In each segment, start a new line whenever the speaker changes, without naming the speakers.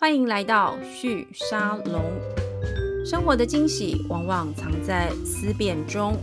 欢迎来到旭沙龙。生活的惊喜往往藏在思辨中。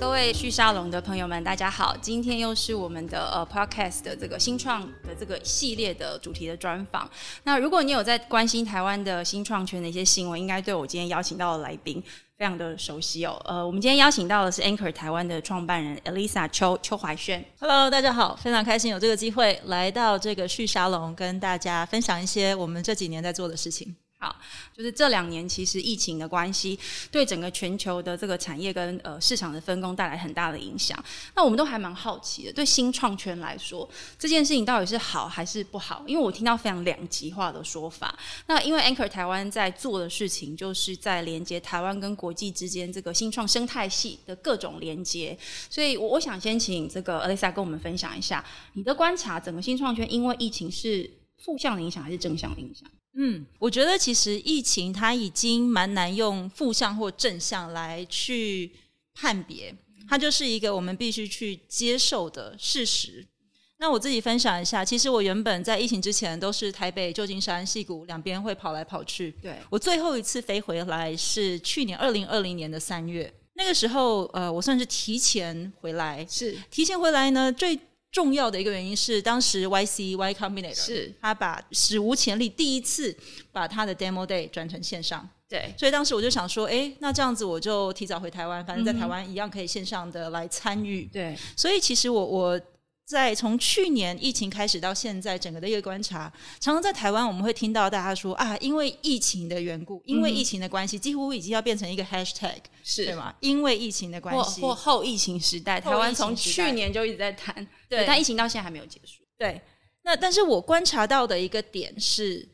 各位旭沙龙的朋友们，大家好！今天又是我们的呃 podcast 的这个新创的这个系列的主题的专访。那如果你有在关心台湾的新创圈的一些新闻，应该对我今天邀请到的来宾非常的熟悉哦。呃，我们今天邀请到的是 Anchor 台湾的创办人 Elisa 邱邱怀萱。
Hello，大家好，非常开心有这个机会来到这个旭沙龙，跟大家分享一些我们这几年在做的事情。
好，就是这两年其实疫情的关系，对整个全球的这个产业跟呃市场的分工带来很大的影响。那我们都还蛮好奇的，对新创圈来说，这件事情到底是好还是不好？因为我听到非常两极化的说法。那因为 Anchor 台湾在做的事情，就是在连接台湾跟国际之间这个新创生态系的各种连接，所以我我想先请这个 Alisa 跟我们分享一下你的观察，整个新创圈因为疫情是负向的影响还是正向的影响？
嗯，我觉得其实疫情它已经蛮难用负向或正向来去判别，它就是一个我们必须去接受的事实。那我自己分享一下，其实我原本在疫情之前都是台北、旧金山、戏谷两边会跑来跑去。
对
我最后一次飞回来是去年二零二零年的三月，那个时候呃，我算是提前回来。
是
提前回来呢，最重要的一个原因是，当时 YC Y Combinator
是
他把史无前例第一次把他的 Demo Day 转成线上，
对。
所以当时我就想说，哎，那这样子我就提早回台湾，反正在台湾一样可以线上的来参与。
对，
所以其实我我在从去年疫情开始到现在，整个的一个观察，常常在台湾我们会听到大家说啊，因为疫情的缘故，因为疫情的关系，几乎已经要变成一个 Hashtag，
是
对吗？因为疫情的关系，
或后疫情时代，台湾从去年就一直在谈，
对
但疫情到现在还没有结束。
对，那但是我观察到的一个点是，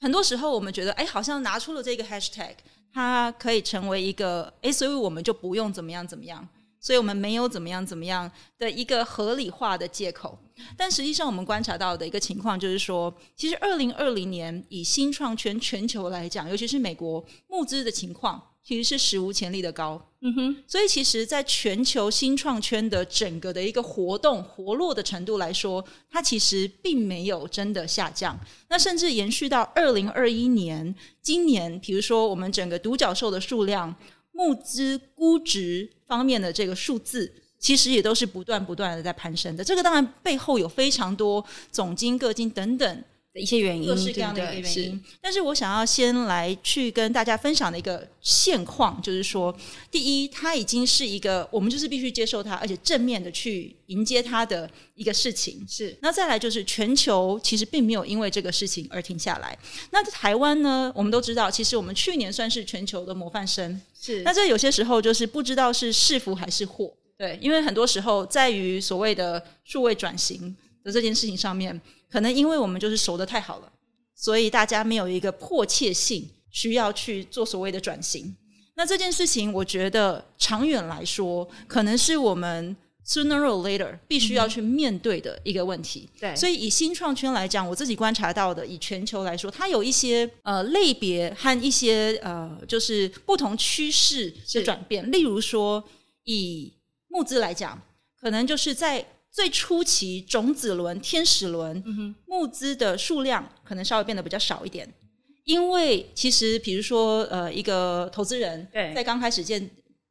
很多时候我们觉得，哎，好像拿出了这个 hashtag，它可以成为一个，哎，所以我们就不用怎么样怎么样，所以我们没有怎么样怎么样的一个合理化的借口。但实际上，我们观察到的一个情况就是说，其实二零二零年以新创圈全球来讲，尤其是美国募资的情况，其实是史无前例的高。
嗯哼，
所以其实，在全球新创圈的整个的一个活动活络的程度来说，它其实并没有真的下降。那甚至延续到二零二一年，今年，比如说我们整个独角兽的数量、募资估值方面的这个数字，其实也都是不断不断的在攀升的。这个当然背后有非常多总金、各金等等
的一些原因，
各式各样的一个原因。但是我想要先来去跟大家分享的一个现况，就是说，第一，它已经是一个我们就是必须接受它，而且正面的去迎接它的一个事情。
是是
那再来就是全球其实并没有因为这个事情而停下来。那台湾呢，我们都知道，其实我们去年算是全球的模范生。
是。
那这有些时候就是不知道是是福还是祸，对，因为很多时候在于所谓的数位转型的这件事情上面，可能因为我们就是熟的太好了，所以大家没有一个迫切性需要去做所谓的转型。那这件事情，我觉得长远来说，可能是我们 sooner or later 必须要去面对的一个问题。
对，
所以以新创圈来讲，我自己观察到的，以全球来说，它有一些呃类别和一些呃就是不同趋势的转变。例如说，以募资来讲，可能就是在最初期种子轮、天使轮、
嗯
募资的数量可能稍微变得比较少一点，因为其实比如说呃一个投资人
对。
在刚开始接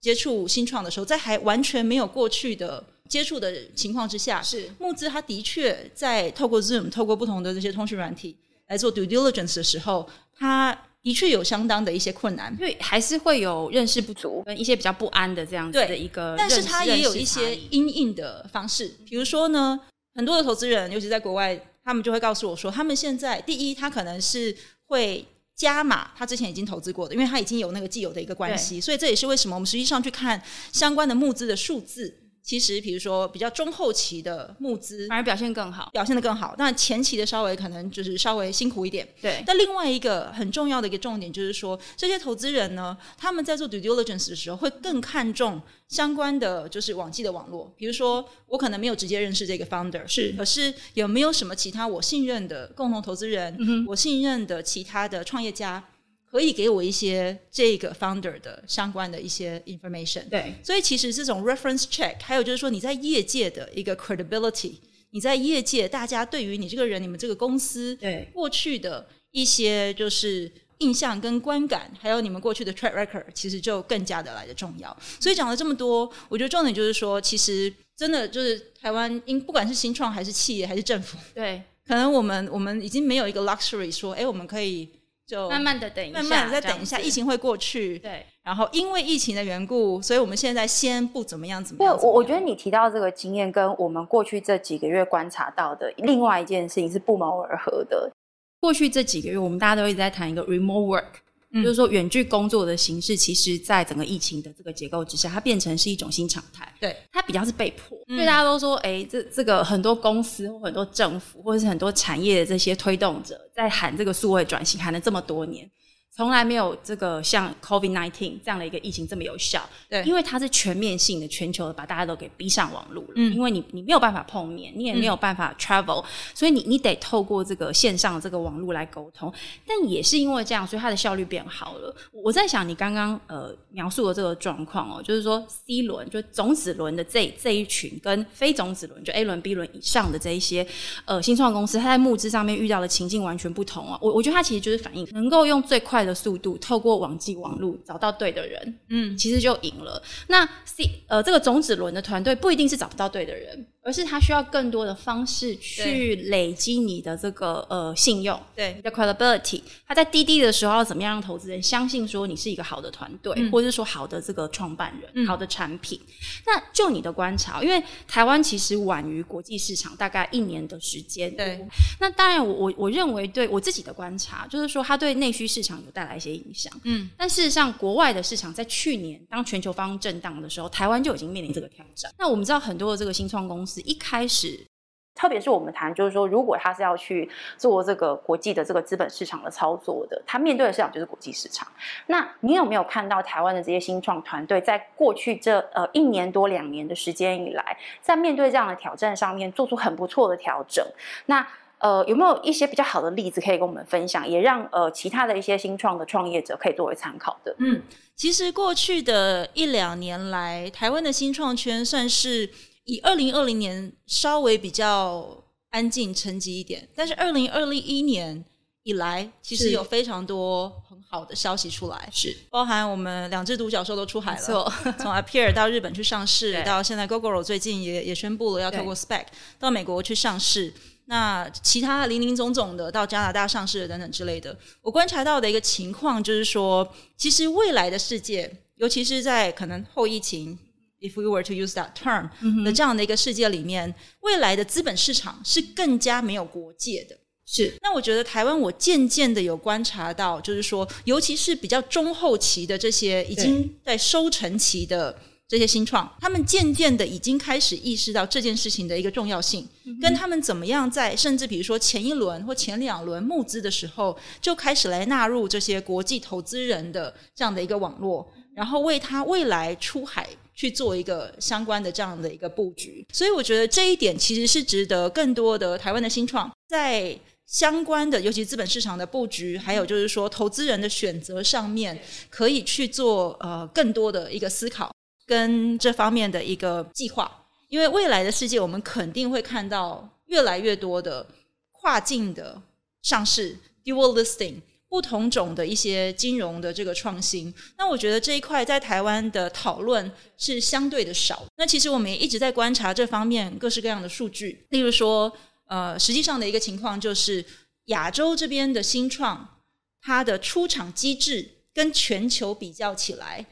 接触新创的时候，在还完全没有过去的接触的情况之下，
是。
募资它的确在透过 Zoom、透过不同的这些通讯软体来做 due diligence 的时候，它的确有相当的一些困难。
因为还是会有认识不足跟一些比较不安的这样子的一个，
但是它也有一些因应的方式，比如说呢，很多的投资人，尤其在国外，他们就会告诉我说，他们现在第一，他可能是会加码他之前已经投资过的，因为他已经有那个既有的一个关系，所以这也是为什么我们实际上去看相关的募资的数字，其实比如说比较中后期的募资
反而表现更好。
表现的更好，但前期的稍微可能就是稍微辛苦一点。
对，
但另外一个很重要的一个重点就是说，这些投资人呢，他们在做 due diligence 的时候，会更看重相关的就是网际的网络。比如说，我可能没有直接认识这个 founder，
是
可是有没有什么其他我信任的共同投资人，
嗯
我信任的其他的创业家，可以给我一些这个 founder 的相关的一些 information。
对，
所以其实这种 reference check，还有就是说你在业界的一个 credibility，你在业界大家对于你这个人、你们这个公司
对
过去的一些就是印象跟观感，还有你们过去的 track record，其实就更加的来的重要。所以讲了这么多，我觉得重点就是说，其实真的就是台湾，因不管是新创还是企业还是政府，
对，
可能我们我们已经没有一个 luxury 说，哎，我们可以就
慢慢的等一下，
慢慢的再等一下，疫情会过去。
对。
然后因为疫情的缘故，所以我们现在先不怎么样怎么
对
样。怎么样
我，我觉得你提到这个经验，跟我们过去这几个月观察到的另外一件事情是不谋而合的。
过去这几个月，我们大家都一直在谈一个 remote work，、
嗯
就是说远距工作的形式，其实在整个疫情的这个结构之下，它变成是一种新常态。
对，
它比较是被迫，
嗯
所以大家都说，哎、这这个很多公司或很多政府或者是很多产业的这些推动者，在喊这个数位转型，喊了这么多年。从来没有这个像 COVID nineteen 这样的一个疫情这么有效，
对
因为它是全面性的、全球的，把大家都给逼上网络了。
嗯
因为你你没有办法碰面，你也没有办法 travel，、所以你你得透过这个线上的这个网络来沟通。但也是因为这样，所以它的效率变好了。我在想，你刚刚呃描述的这个状况哦，就是说 C 轮就种子轮的这这一群，跟非种子轮就 A 轮、B 轮以上的这一些呃新创公司，它在募资上面遇到的情境完全不同哦。我我觉得它其实就是反映能够用最快的速度，透过网际网络找到对的人，
嗯，
其实就赢了。那 C 呃这个种子轮的团队不一定是找不到对的人，而是他需要更多的方式去累积你的这个呃信用。
对
你的 credibility，他在滴滴的时候要怎么样让投资人相信说你是一个好的团队，
嗯
或者是说好的这个创办人、
嗯
好的产品？那就你的观察，因为台湾其实晚于国际市场大概一年的时间。
对，
那当然我我我认为对我自己的观察，就是说它对内需市场有带来一些影响。
嗯，
但事实上，国外的市场在去年当全球方震荡的时候，台湾就已经面临这个挑战。那我们知道很多的这个新创公司一开始
特别是我们谈，就是说，如果他是要去做这个国际的这个资本市场的操作的，他面对的市场就是国际市场。那你有没有看到台湾的这些新创团队，在过去这呃一年多两年的时间以来，在面对这样的挑战上面，做出很不错的调整？那呃，有没有一些比较好的例子可以跟我们分享，也让呃其他的一些新创的创业者可以作为参考的？
嗯，其实过去的一两年来，台湾的新创圈算是以二零二零年稍微比较安静沉寂一点，但是二零二零一年以来，其实有非常多很好的消息出来，
是。
包含我们两只独角兽都出海了，从 Appear 到日本去上市，到现在 GoGo 最近也也宣布了要透过 Spec 到美国去上市。那其他零零总总的到加拿大上市的等等之类的，我观察到的一个情况就是说，其实未来的世界，尤其是在可能后疫情，if we were to use that term 的这样的一个世界里面，未来的资本市场是更加没有国界的。
是。
那我觉得台湾，我渐渐的有观察到，就是说，尤其是比较中后期的这些已经在收成期的这些新创，他们渐渐的已经开始意识到这件事情的一个重要性，跟他们怎么样在甚至比如说前一轮或前两轮募资的时候，就开始来纳入这些国际投资人的这样的一个网络，然后为他未来出海。去做一个相关的这样的一个布局，所以我觉得这一点其实是值得更多的台湾的新创在相关的，尤其资本市场的布局，还有就是说投资人的选择上面，可以去做呃更多的一个思考跟这方面的一个计划。因为未来的世界，我们肯定会看到越来越多的跨境的上市 （dual listing）。不同种的一些金融的这个创新，那我觉得这一块在台湾的讨论是相对的少。那其实我们也一直在观察这方面各式各样的数据，例如说，呃，实际上的一个情况就是亚洲这边的新创，它的出场机制跟全球比较起来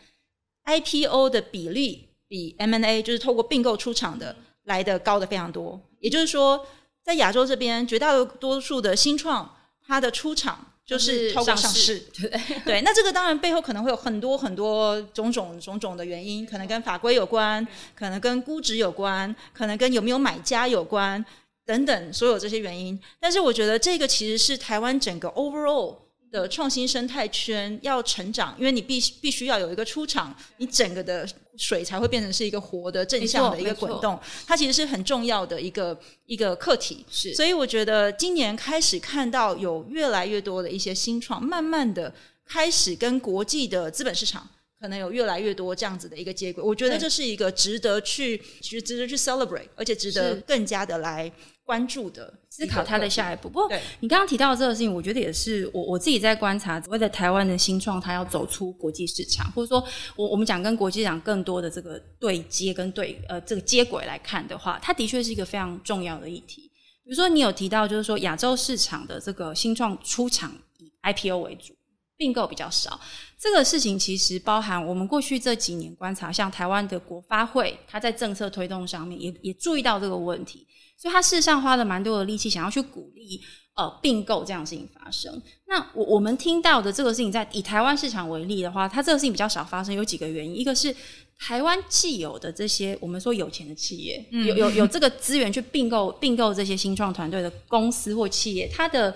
，IPO 的比例比 M&A 就是透过并购出场的来的高的非常多。也就是说，在亚洲这边，绝大多数的新创，它的出场就是超过上市。
对
对，那这个当然背后可能会有很多很多种种种种的原因，可能跟法规有关，可能跟估值有关，可能跟有没有买家有关，等等所有这些原因。但是我觉得这个其实是台湾整个 overall 的创新生态圈要成长，因为你必须必须要有一个出场，你整个的水才会变成是一个活的正向的一个滚动，它其实是很重要的一个一个课题。
是。
所以我觉得今年开始看到有越来越多的一些新创，慢慢的开始跟国际的资本市场可能有越来越多这样子的一个接轨，我觉得这是一个值得去值值得去 celebrate，而且值得更加的来关注的
思考它的下一步。不过
对
你刚刚提到的这个事情，我觉得也是我我自己在观察，所谓的台湾的新创，它要走出国际市场，或者说我我们讲跟国际市场更多的这个对接跟对呃这个接轨来看的话，它的确是一个非常重要的议题。比如说你有提到，就是说亚洲市场的这个新创出场以 IPO 为主。并购比较少，这个事情其实包含我们过去这几年观察，像台湾的国发会，它在政策推动上面也也注意到这个问题，所以它事实上花了蛮多的力气，想要去鼓励呃并购这样的事情发生。那我我们听到的这个事情，在以台湾市场为例的话，它这个事情比较少发生，有几个原因，一个是台湾既有的这些我们说有钱的企业，有有有这个资源去并购并购这些新创团队的公司或企业，它的。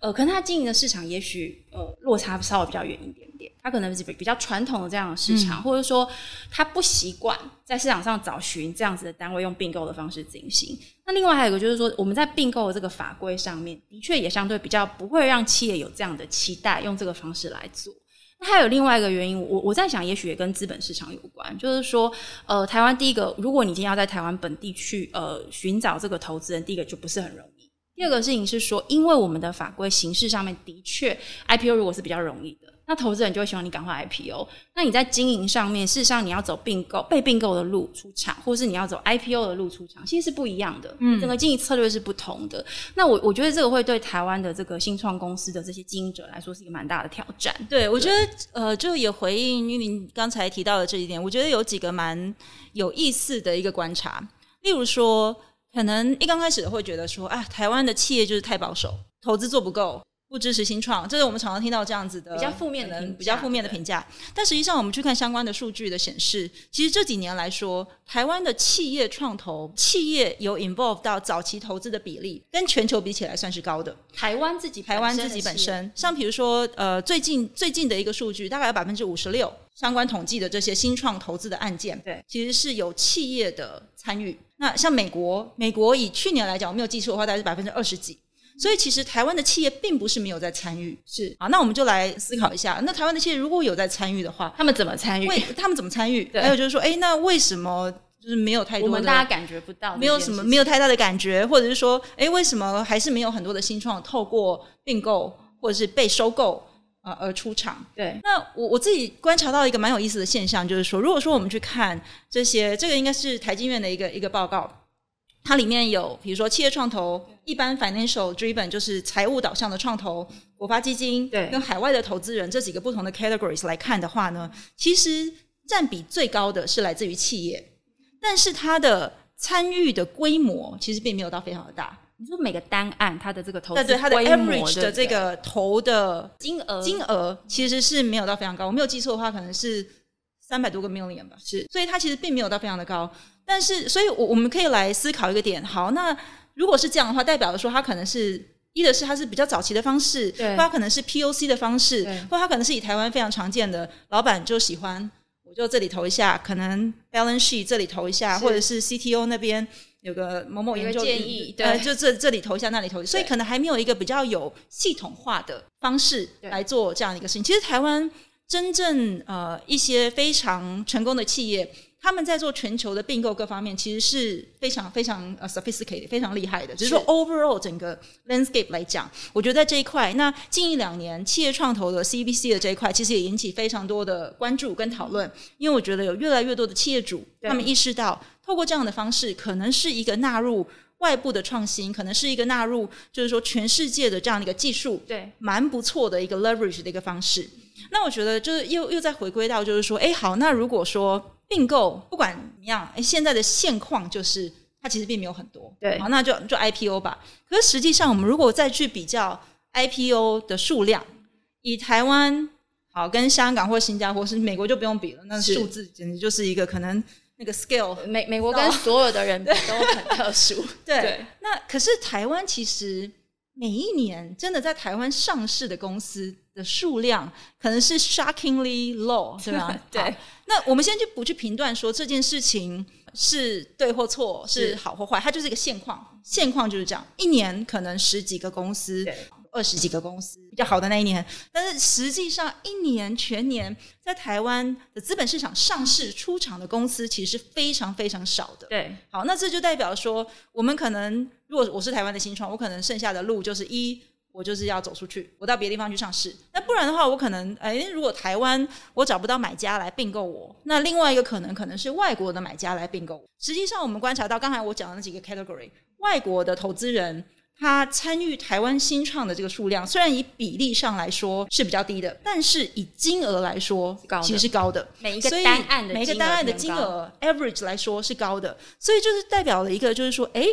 呃，可能他经营的市场也许呃落差稍微比较远一点点，他可能是比比较传统的这样的市场，或者说他不习惯在市场上找寻这样子的单位用并购的方式进行。那另外还有一个就是说，我们在并购的这个法规上面，的确也相对比较不会让企业有这样的期待，用这个方式来做。那还有另外一个原因，我我在想，也许也跟资本市场有关，就是说，呃，台湾第一个，如果你今天要在台湾本地去呃寻找这个投资人，第一个就不是很容易。第二个事情是说，因为我们的法规形式上面的确，IPO 如果是比较容易的，那投资人就会希望你赶快 IPO。那你在经营上面，事实上你要走并购、被并购的路出场，或是你要走 IPO 的路出场，其实是不一样的。嗯，整个经营策略是不同的。那我我觉得这个会对台湾的这个新创公司的这些经营者来说是一个蛮大的挑战。
对，我觉得呃，就也回应因为您刚才提到的这一点，我觉得有几个蛮有意思的一个观察，例如说。可能一刚开始会觉得说，啊，台湾的企业就是太保守，投资做不够，不支持新创，这是我们常常听到这样子的
比较负面的、
比较负面的评价。但实际上，我们去看相关的数据的显示，其实这几年来说，台湾的企业创投企业有 involve 到早期投资的比例，跟全球比起来算是高的。
台湾自己
台湾自己本身，像比如说，呃，最近最近的一个数据，大概有百分之五十六相关统计的这些新创投资的案件，
对，
其实是有企业的参与。那像美国，美国以去年来讲，我没有记错的话，大概是百分之二十几。所以其实台湾的企业并不是没有在参与，
是
啊。那我们就来思考一下，那台湾的企业如果有在参与的话，
他们怎么参与？
为他们怎么参与？还有就是说，哎，那为什么就是没有太多？
我们大家感觉不到，
没有什么，没有太大的感觉，或者是说，哎，为什么还是没有很多的新创透过并购或者是被收购？呃，而出场。
对，
那我我自己观察到一个蛮有意思的现象，就是说，如果说我们去看这些，这个应该是台经院的一个一个报告，它里面有比如说企业创投、一般 financial driven 就是财务导向的创投、国发基金，
对，
跟海外的投资人这几个不同的 categories 来看的话呢，其实占比最高的是来自于企业，但是它的参与的规模其实并没有到非常的大。
你说每个单案它的这个投资，
对它的 average 的这个投的
金额
金额其实是没有到非常高。我没有记错的话，可能是三百多个 million 吧。
是，
所以它其实并没有到非常的高。但是，所以我我们可以来思考一个点。好，那如果是这样的话，代表说它可能是一的是它是比较早期的方式，
对，
或它可能是 POC 的方式，或它可能是以台湾非常常见的老板就喜欢，我就这里投一下，可能 balance sheet 这里投一下，或者是 CTO 那边。有个某某研究
建议，对，
就这这里投一下，那里投，所以可能还没有一个比较有系统化的方式来做这样的一个事情。其实台湾真正呃一些非常成功的企业，他们在做全球的并购各方面，其实是非常非常呃 sophisticated，非常厉害的。只是说 overall 整个 landscape 来讲，我觉得在这一块，那近一两年企业创投的 CVC 的这一块，其实也引起非常多的关注跟讨论，因为我觉得有越来越多的企业主他们意识到。透过这样的方式，可能是一个纳入外部的创新，可能是一个纳入，就是说全世界的这样的一个技术，
对，
蛮不错的一个 leverage 的一个方式。那我觉得就是又又再回归到，就是说，哎，好，那如果说并购不管怎么样，哎，现在的现况就是它其实并没有很多，
对，
好，那就就 IPO 吧。可是实际上，我们如果再去比较 IPO 的数量，以台湾好跟香港或新加坡是美国就不用比了，那数字简直就是一个可能。那个 scale，
美美国跟所有的人都很特殊。
对，那可是台湾其实每一年真的在台湾上市的公司的数量，可能是 shockingly low，是吧？
对。
那我们先就不去评断说这件事情是对或错，是好或坏，它就是一个现况。现况就是这样，一年可能十几个公司，二十几个公司比较好的那一年，但是实际上一年全年在台湾的资本市场上市出场的公司其实是非常非常少的。
对，
好，那这就代表说，我们可能如果我是台湾的新创，我可能剩下的路就是一。我就是要走出去，我到别的地方去上市。那不然的话，我可能哎，如果台湾我找不到买家来并购我，那另外一个可能可能是外国的买家来并购。实际上，我们观察到刚才我讲的那几个 category，外国的投资人他参与台湾新创的这个数量，虽然以比例上来说是比较低的，但是以金额来说，其实是高的。
每一个单案的
每一个单案的金额 average 来说是高的，所以就是代表了一个，就是说，哎。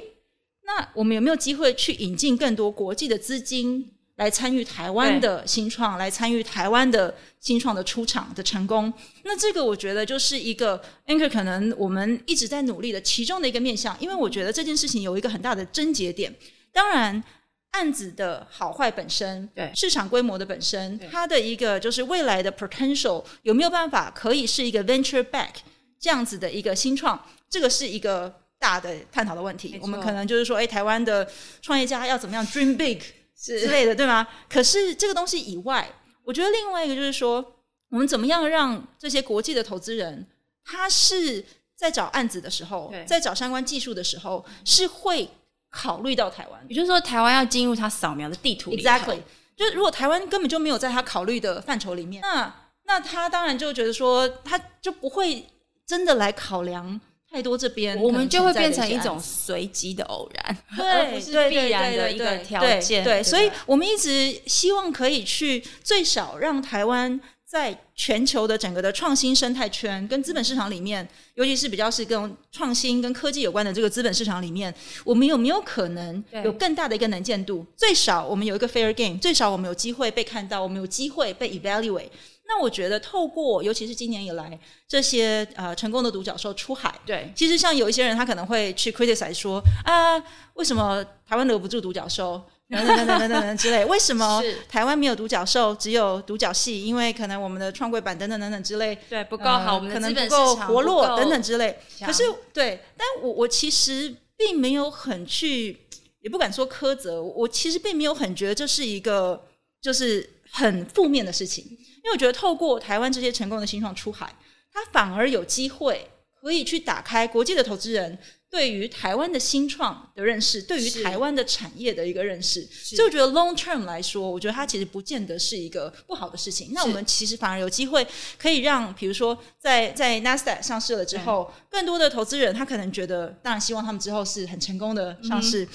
那我们有没有机会去引进更多国际的资金来参与台湾的新创，来参与台湾的新创的出场的成功？那这个我觉得就是一个 Anchor 可能我们一直在努力的其中的一个面向，因为我觉得这件事情有一个很大的症结点。当然，案子的好坏本身，
对。
市场规模的本身，它的一个就是未来的 potential 有没有办法可以是一个 venture back 这样子的一个新创，这个是一个。大的探讨的问题，我们可能就是说，哎，台湾的创业家要怎么样 dream big 之类的，对吗？可是这个东西以外，我觉得另外一个就是说，我们怎么样让这些国际的投资人，他是在找案子的时候，在找相关技术的时候，是会考虑到台湾。
也就是说，台湾要进入他扫描的地图
，exactly。就是如果台湾根本就没有在他考虑的范畴里面，那那他当然就觉得说，他就不会真的来考量。太多这边，
我们就会变成一种随机的偶然，
对，
不是必然的一个条件。
对，所以我们一直希望可以去最少让台湾在全球的整个的创新生态圈跟资本市场里面，尤其是比较是跟创新跟科技有关的这个资本市场里面，我们有没有可能有更大的一个能见度？最少我们有一个 fair game，最少我们有机会被看到，我们有机会被 evaluate。那我觉得，透过尤其是今年以来这些呃成功的独角兽出海，
对，
其实像有一些人，他可能会去 criticize 说啊，为什么台湾留不住独角兽？等等等等等等之类，为什么台湾没有独角兽，只有独角戏？因为可能我们的创柜板等等等等之类，
对不够好，我们
可能不够活络等等之类。可是对，但我我其实并没有很去，也不敢说苛责，我其实并没有很觉得这是一个就是很负面的事情。因为我觉得，透过台湾这些成功的新创出海，它反而有机会可以去打开国际的投资人对于台湾的新创的认识，对于台湾的产业的一个认识。所以，我觉得 long term 来说，我觉得它其实不见得是一个不好的事情。那我们其实反而有机会可以让，比如说在在 Nasdaq 上市了之后，更多的投资人他可能觉得，当然希望他们之后是很成功的上市。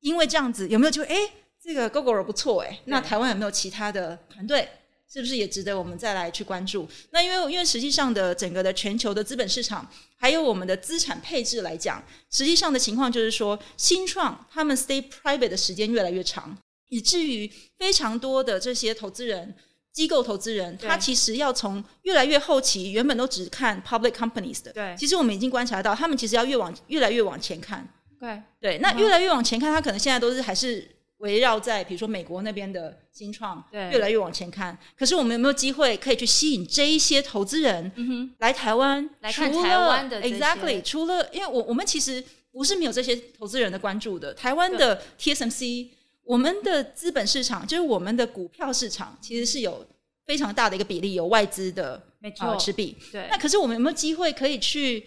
因为这样子，有没有就哎，这个 Google 不错哎，那台湾有没有其他的团队？是不是也值得我们再来去关注？那因为因为实际上的整个的全球的资本市场，还有我们的资产配置来讲，实际上的情况就是说，新创他们 stay private 的时间越来越长，以至于非常多的这些投资人、机构投资人，他其实要从越来越后期，原本都只看 public companies 的，
对，
其实我们已经观察到，他们其实要越往越来越往前看，
对
对，那越来越往前看，他可能现在都是还是。围绕在比如说美国那边的新创，
对，
越来越往前看。可是我们有没有机会可以去吸引这一些投资人来台湾
来看台湾的
？Exactly，除了因为我我们其实不是没有这些投资人的关注的。台湾的 TSMC，我们的资本市场就是我们的股票市场，其实是有非常大的一个比例有外资的
没错
持币。
对，
那可是我们有没有机会可以去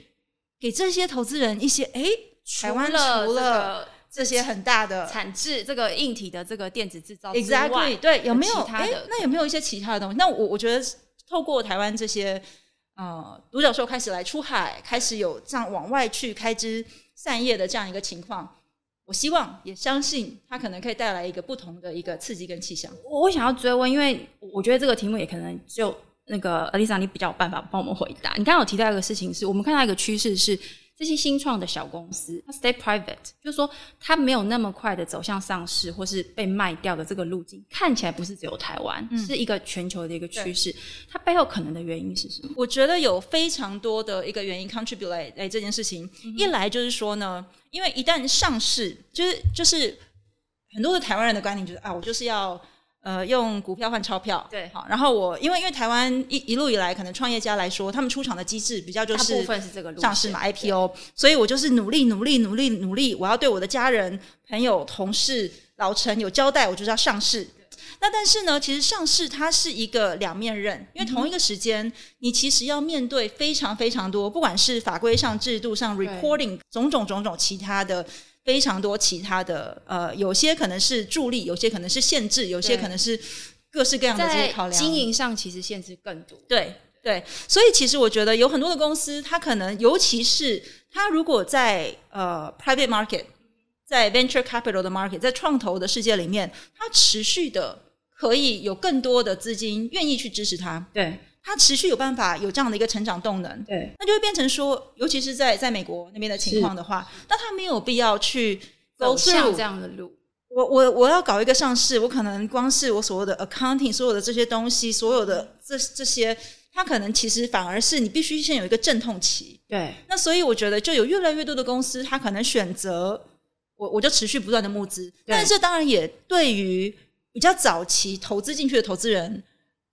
给这些投资人一些？哎，台湾除了这些很大的
产制，这个硬体的这个电子制造
，exactly 对，有没有？
哎，
那有没有一些其他的东西？那我我觉得，透过台湾这些呃独角兽开始来出海，开始有这样往外去开枝散叶的这样一个情况，我希望也相信它可能可以带来一个不同的一个刺激跟气象。
我想要追问，因为我觉得这个题目也可能就那个 Alisa，你比较有办法帮我们回答。你刚刚有提到一个事情，是我们看到一个趋势是。这些新创的小公司，它 stay private，就是说它没有那么快的走向上市或是被卖掉的这个路径，看起来不是只有台湾，是一个全球的一个趋势。它背后可能的原因是什么？
我觉得有非常多的一个原因 contribute 来这件事情。一来就是说呢，因为一旦上市，就是就是很多的台湾人的观念就是啊，我就是要。呃，用股票换钞票，
对，
好。然后我因为因为台湾一一路以来，可能创业家来说，他们出场的机制比较就是
部分是这个
上市嘛 IPO，所以我就是努力努力努力努力，我要对我的家人、朋友、同事老陈有交代，我就是要上市。那但是呢，其实上市它是一个两面刃，因为同一个时间，你其实要面对非常非常多，不管是法规上、制度上、reporting 种种种种其他的非常多其他的呃，有些可能是助力，有些可能是限制，有些可能是各式各样的这些考量。
经营上其实限制更多。
对对，所以其实我觉得有很多的公司，它可能尤其是它如果在呃 private market，在 venture capital 的 market，在创投的世界里面，它持续的。可以有更多的资金愿意去支持它，
对
它持续有办法有这样的一个成长动能，
对，
那就会变成说，尤其是在在美国那边的情况的话，那他没有必要去走
向这样的路。
我我我要搞一个上市，我可能光是我所谓的 accounting 所有的这些东西，所有的这这些，它可能其实反而是你必须先有一个阵痛期。
对，
那所以我觉得就有越来越多的公司，他可能选择我我就持续不断的募资，但是这当然也对于。比较早期投资进去的投资人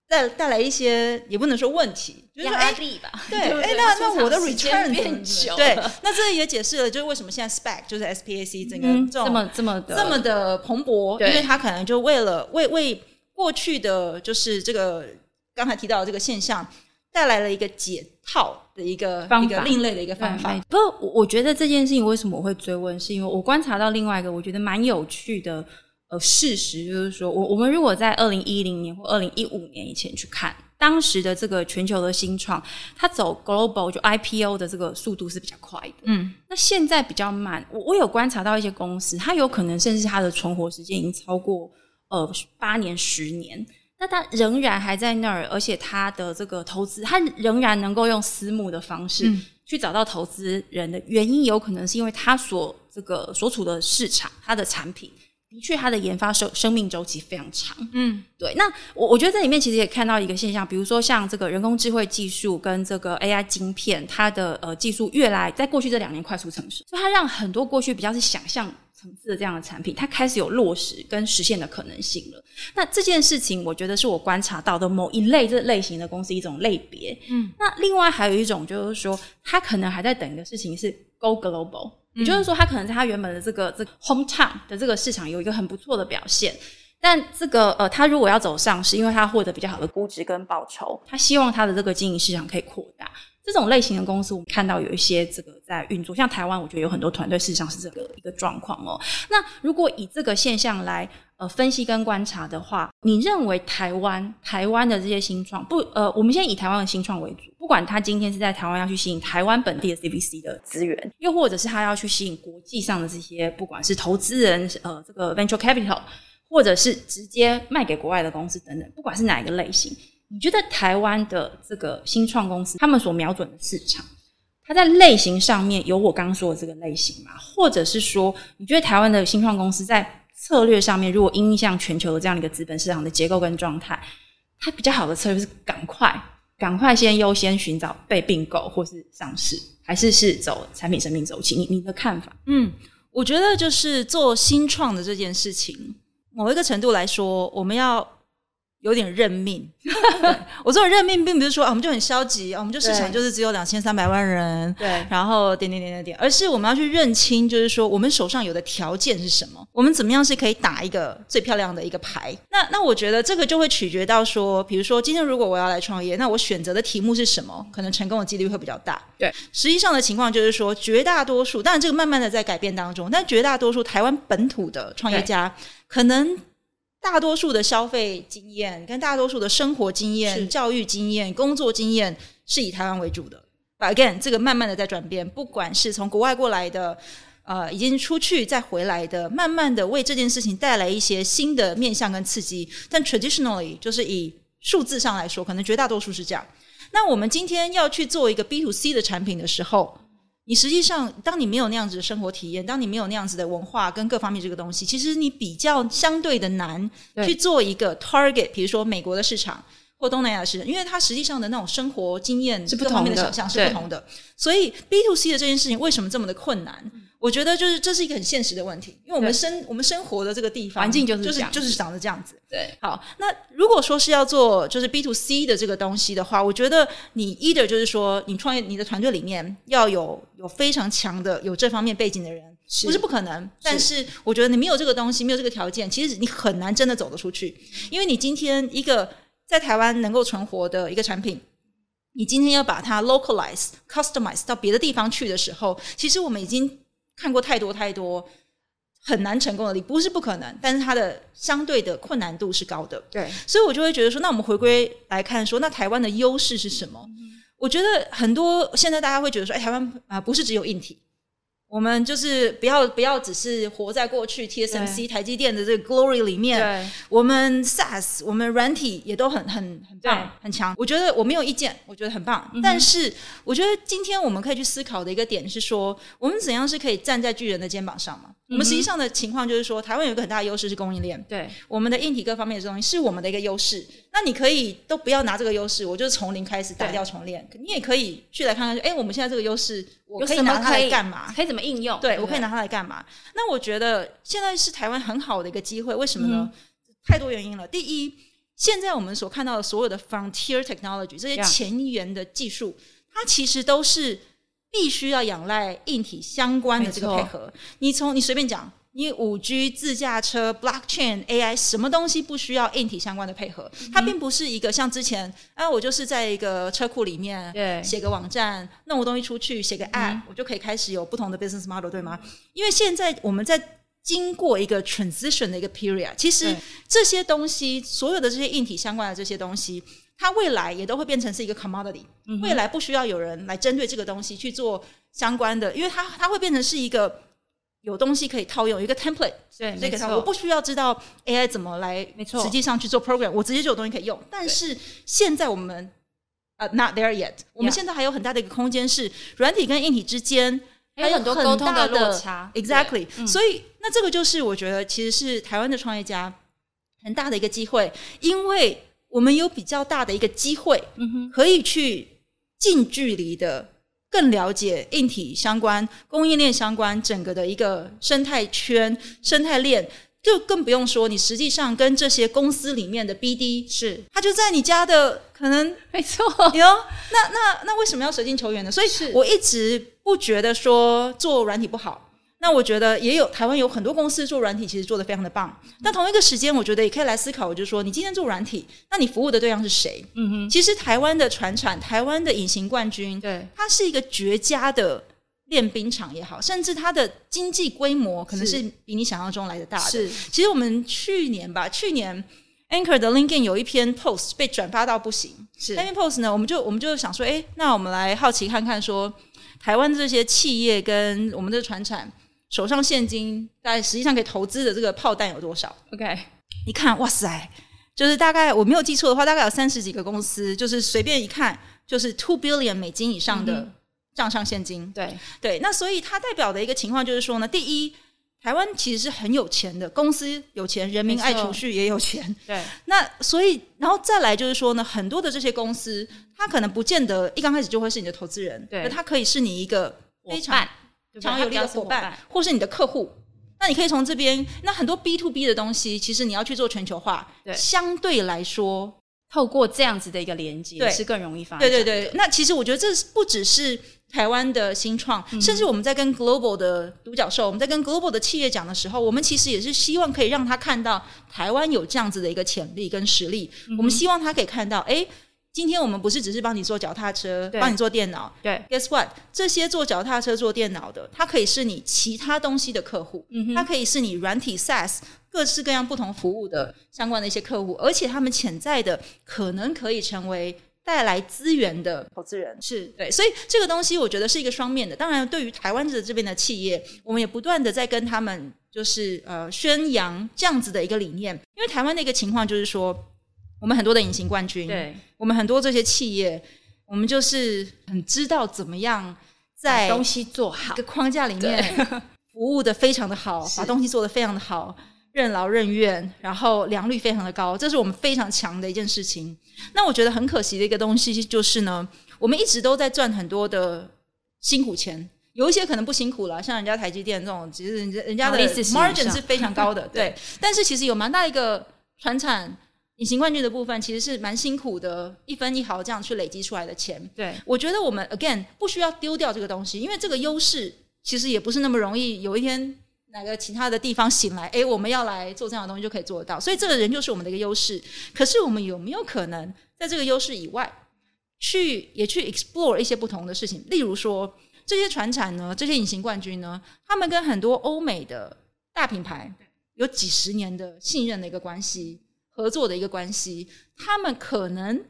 带带来一些也不能说问题，就是
压力吧。
对，哎，那那我的 return
变久，
对，那这也解释了就是为什么现在 spec 就是 SPAC 整个
这么这么
这么的蓬勃，因为他可能就为了为为过去的就是这个刚才提到的这个现象带来了一个解套的一个一个另类的一个方法。
不我觉得这件事情为什么我会追问，是因为我观察到另外一个我觉得蛮有趣的。呃，事实就是说，我我们如果在二零一零年或二零一五年以前去看，当时的这个全球的新创，它走 global 就 IPO 的这个速度是比较快的。嗯，那现在比较慢。我我有观察到一些公司，它有可能甚至它的存活时间已经超过呃八年、十年，那它仍然还在那儿，而且它的这个投资，它仍然能够用私募的方式去找到投资人的原因，有可能是因为它所这个所处的市场，它的产品。的确，它的研发生生命周期非常长。嗯，对。那我我觉得这里面其实也看到一个现象，比如说像这个人工智慧技术跟这个 AI 晶片，它的呃技术越来在过去这两年快速成熟，所以它让很多过去比较是想象层次的这样的产品，它开始有落实跟实现的可能性了。那这件事情，我觉得是我观察到的某一类这类型的公司一种类别。嗯，那另外还有一种就是说，它可能还在等一个事情是 Go Global。也就是说，他可能在他原本的这个这个 hometown 的这个市场有一个很不错的表现，但这个呃，他如果要走上，市因为他获得比较好的估值跟报酬，他希望他的这个经营市场可以扩大。这种类型的公司，我们看到有一些这个在运作，像台湾，我觉得有很多团队事实上是这个一个状况哦。那如果以这个现象来呃分析跟观察的话，你认为台湾台湾的这些新创不呃，我们现在以台湾的新创为主，不管他今天是在台湾要去吸引台湾本地的 CVC 的资源，又或者是他要去吸引国际上的这些不管是投资人呃这个 venture capital，或者是直接卖给国外的公司等等，不管是哪一个类型。你觉得台湾的这个新创公司，他们所瞄准的市场，它在类型上面有我刚刚说的这个类型吗？或者是说，你觉得台湾的新创公司在策略上面，如果应向全球的这样的一个资本市场的结构跟状态，它比较好的策略是赶快、赶快先优先寻找被并购或是上市，还是是走产品生命周期？你你的看法？
嗯，我觉得就是做新创的这件事情，某一个程度来说，我们要。有点认命，我说的认命，并不是说啊，我们就很消极啊，我们就市场就是只有两千三百万人，
对，
然后点点点点点，而是我们要去认清，就是说我们手上有的条件是什么，我们怎么样是可以打一个最漂亮的一个牌。那那我觉得这个就会取决到说，比如说今天如果我要来创业，那我选择的题目是什么，可能成功的几率会比较大。
对，
实际上的情况就是说，绝大多数，当然这个慢慢的在改变当中，但绝大多数台湾本土的创业家可能。大多数的消费经验、跟大多数的生活经验、教育经验、工作经验是以台湾为主的。But Again，这个慢慢的在转变，不管是从国外过来的，呃，已经出去再回来的，慢慢的为这件事情带来一些新的面向跟刺激。但 traditionally，就是以数字上来说，可能绝大多数是这样。那我们今天要去做一个 B to C 的产品的时候。你实际上，当你没有那样子的生活体验，当你没有那样子的文化跟各方面这个东西，其实你比较相对的难去做一个 target，比如说美国的市场或东南亚的市场，因为它实际上的那种生活经验
是不同
的，想象是不同的。所以 B to C 的这件事情为什么这么的困难？我觉得就是这是一个很现实的问题，因为我们生我们生活的这个地方
环境就是
就是就是长得这样子。
对，
好，那如果说是要做就是 B to C 的这个东西的话，我觉得你 either 就是说你创业你的团队里面要有有非常强的有这方面背景的人，不是不可能。但是我觉得你没有这个东西，没有这个条件，其实你很难真的走得出去。因为你今天一个在台湾能够存活的一个产品，你今天要把它 localize、customize 到别的地方去的时候，其实我们已经看过太多太多。很难成功的，你不是不可能，但是它的相对的困难度是高的。
对，
所以我就会觉得说，那我们回归来看，说那台湾的优势是什么？我觉得很多现在大家会觉得说，哎，台湾啊，不是只有硬体。我们就是不要不要只是活在过去 TSMC 台积电的这个 glory 里面，我们 SaaS 我们软体也都很很很棒很强。我觉得我没有意见，我觉得很棒。但是我觉得今天我们可以去思考的一个点是说，我们怎样是可以站在巨人的肩膀上嘛？我们实际上的情况就是说，台湾有一个很大的优势是供应链，
对
我们的硬体各方面的东西是我们的一个优势。那你可以都不要拿这个优势，我就从零开始打掉重练。你也可以去来看看，哎，我们现在这个优势，我可以拿它来干嘛？
可以怎么应用？
对我可以拿它来干嘛？那我觉得现在是台湾很好的一个机会，为什么呢？太多原因了。第一，现在我们所看到的所有的 frontier technology 这些前沿的技术，它其实都是必须要仰赖硬体相关的这个配合。你从你随便讲。你五 G 自驾车、blockchain、AI 什么东西不需要硬体相关的配合？它并不是一个像之前，啊，我就是在一个车库里面写个网站，弄个东西出去，写个 app，我就可以开始有不同的 business model，对吗？因为现在我们在经过一个 transition 的一个 period，其实这些东西，所有的这些硬体相关的这些东西，它未来也都会变成是一个 commodity，未来不需要有人来针对这个东西去做相关的，因为它它会变成是一个。有东西可以套用一个 template，
对，
这个我不需要知道 AI 怎么来，
没错，
实际上去做 program，我直接就有东西可以用。但是现在我们呃 not there yet，我们现在还有很大的一个空间是软体跟硬体之间
还有很多沟通的落差
，exactly。所以那这个就是我觉得其实是台湾的创业家很大的一个机会，因为我们有比较大的一个机会，可以去近距离的。更了解硬体相关、供应链相关整个的一个生态圈、生态链，就更不用说你实际上跟这些公司里面的 BD
是，
他就在你家的，可能
没错
有。那那那为什么要舍近求远呢？所以我一直不觉得说做软体不好。那我觉得也有台湾有很多公司做软体，其实做的非常的棒。但同一个时间，我觉得也可以来思考，我就是说，你今天做软体，那你服务的对象是谁？嗯哼。其实台湾的船产，台湾的隐形冠军，
对，
它是一个绝佳的练兵场也好，甚至它的经济规模可能是比你想象中来的大的。
是。
其实我们去年吧，去年 Anchor 的 LinkedIn 有一篇 post 被转发到不行。
是。
那篇 post 呢，我们就我们就想说，哎，那我们来好奇看看，说台湾这些企业跟我们的船产。手上现金大概实际上可以投资的这个炮弹有多少
？OK，
一看，哇塞，就是大概我没有记错的话，大概有三十几个公司，就是随便一看就是 two billion 美金以上的账上现金。
对
对，那所以它代表的一个情况就是说呢，第一，台湾其实是很有钱的，公司有钱，人民爱储蓄也有钱。
对，
那所以然后再来就是说呢，很多的这些公司，它可能不见得一刚开始就会是你的投资人，
对，
它可以是你一个非常。强有力的伙伴，或
是
你的客户，那你可以从这边。那很多 B to B 的东西，其实你要去做全球化，
对，
相对来说，
透过这样子的一个连接，
对，
是更容易发。
对对对。那其实我觉得这不只是台湾的新创，甚至我们在跟 Global 的独角兽，我们在跟 Global 的企业讲的时候，我们其实也是希望可以让他看到台湾有这样子的一个潜力跟实力。我们希望他可以看到，哎。今天我们不是只是帮你做脚踏车，帮你做电脑。
对
，Guess what？这些做脚踏车、做电脑的，它可以是你其他东西的客户，它可以是你软体 SaaS 各式各样不同服务的相关的一些客户，而且他们潜在的可能可以成为带来资源的投资人。
是
对，所以这个东西我觉得是一个双面的。当然，对于台湾的这边的企业，我们也不断的在跟他们就是呃宣扬这样子的一个理念，因为台湾的一个情况就是说。我们很多的隐形冠军，
对
我们很多这些企业，我们就是很知道怎么样在
东西做好
一个框架里面 服务的非常的好，把东西做的非常的好，任劳任怨，然后良率非常的高，这是我们非常强的一件事情。那我觉得很可惜的一个东西就是呢，我们一直都在赚很多的辛苦钱，有一些可能不辛苦了，像人家台积电这种，其实人家人家的 margin 是非常高的，对。但是其实有蛮大一个传产。隐形冠军的部分其实是蛮辛苦的，一分一毫这样去累积出来的钱。
对，
我觉得我们 again 不需要丢掉这个东西，因为这个优势其实也不是那么容易。有一天哪个其他的地方醒来，哎，我们要来做这样的东西就可以做得到。所以这个人就是我们的一个优势。可是我们有没有可能在这个优势以外，去也去 explore 一些不同的事情？例如说，这些船产呢，这些隐形冠军呢，他们跟很多欧美的大品牌有几十年的信任的一个关系，合作的一个关系，他们可能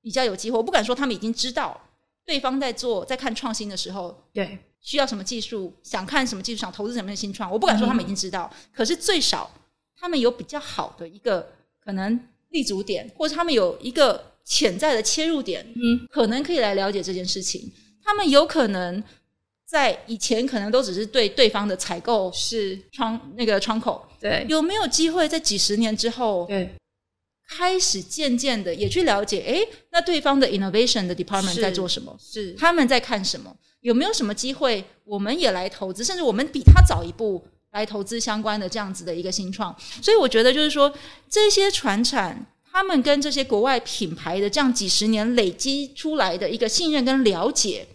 比较有机会。我不敢说他们已经知道。对方在做在看创新的时候，
对
需要什么技术，想看什么技术，想投资什么的新创，我不敢说他们已经知道，可是最少他们有比较好的一个可能立足点，或者他们有一个潜在的切入点，嗯，可能可以来了解这件事情。他们有可能在以前可能都只是对对方的采购
是
窗那个窗口，
对，
有没有机会在几十年之后，
对。
开始渐渐的也去了解，哎，那对方的 innovation 的 department 在做什么？
是
他们在看什么？有没有什么机会，我们也来投资？甚至我们比他早一步来投资相关的这样子的一个新创。所以我觉得就是说，这些船产他们跟这些国外品牌的这样几十年累积出来的一个信任跟了解，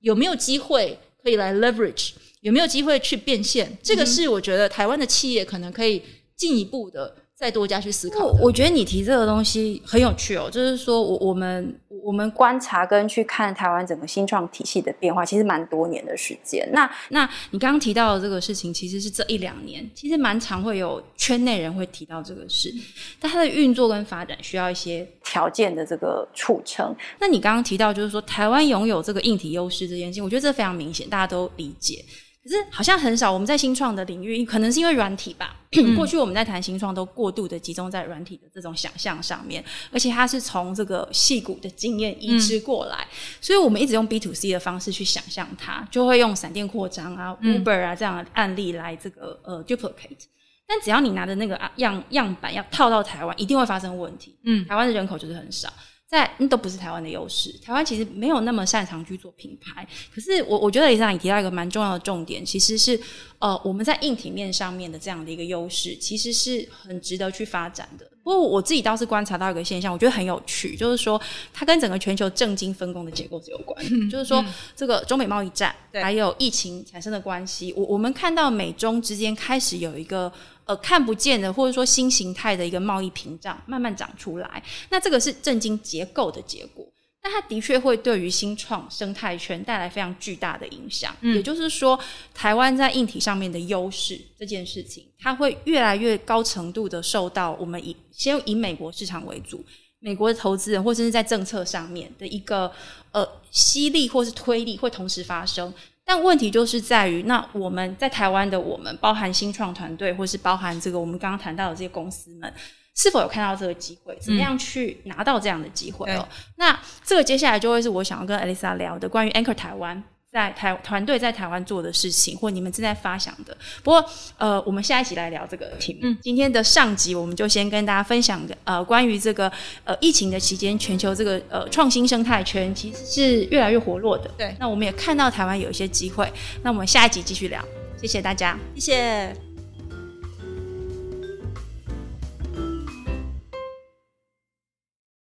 有没有机会可以来 leverage？有没有机会去变现？这个是我觉得台湾的企业可能可以进一步的。再多加去思考。
我觉得你提这个东西很有趣哦，就是说我我们
我们观察跟去看台湾整个新创体系的变化，其实蛮多年的时间。那
那你刚刚提到的这个事情，其实是这一两年，其实蛮常会有圈内人会提到这个事，但它的运作跟发展需要一些
条件的这个促成。
那你刚刚提到就是说台湾拥有这个硬体优势这件事情，我觉得这非常明显，大家都理解。可是好像很少，我们在新创的领域，可能是因为软体吧。过去我们在谈新创，都过度的集中在软体的这种想象上面，而且它是从这个戏骨的经验移植过来，所以我们一直用 B to C 的方式去想象它，就会用闪电扩张啊、Uber 啊这样的案例来这个呃 duplicate。但只要你拿的那个样样板要套到台湾，一定会发生问题。嗯，台湾的人口就是很少。在那都不是台湾的优势，台湾其实没有那么擅长去做品牌。可是我我觉得李生你提到一个蛮重要的重点，其实是呃我们在硬体面上面的这样的一个优势，其实是很值得去发展的。不过我自己倒是观察到一个现象，我觉得很有趣，就是说它跟整个全球政经分工的结构是有关。就是说这个中美贸易战还有疫情产生的关系，我我们看到美中之间开始有一个。呃，看不见的，或者说新形态的一个贸易屏障慢慢长出来，那这个是震惊结构的结果。那它的确会对于新创生态圈带来非常巨大的影响。也就是说，台湾在硬体上面的优势这件事情，它会越来越高程度的受到我们以先以美国市场为主，美国的投资人或者是在政策上面的一个呃吸力或是推力会同时发生。但问题就是在于，那我们在台湾的我们，包含新创团队，或是包含这个我们刚刚谈到的这些公司们，是否有看到这个机会？怎么样去拿到这样的机会？哦，那这个接下来就会是我想要跟 Elisa 聊的，关于 Anchor 台湾。在台团队在台湾做的事情，或你们正在发想的。不过，呃，我们下一集来聊这个题目。今天的上集，我们就先跟大家分享的，呃，关于这个呃疫情的期间，全球这个呃创新生态圈其实是越来越活络的。
对，
那我们也看到台湾有一些机会。那我们下一集继续聊，谢谢大家，
谢谢。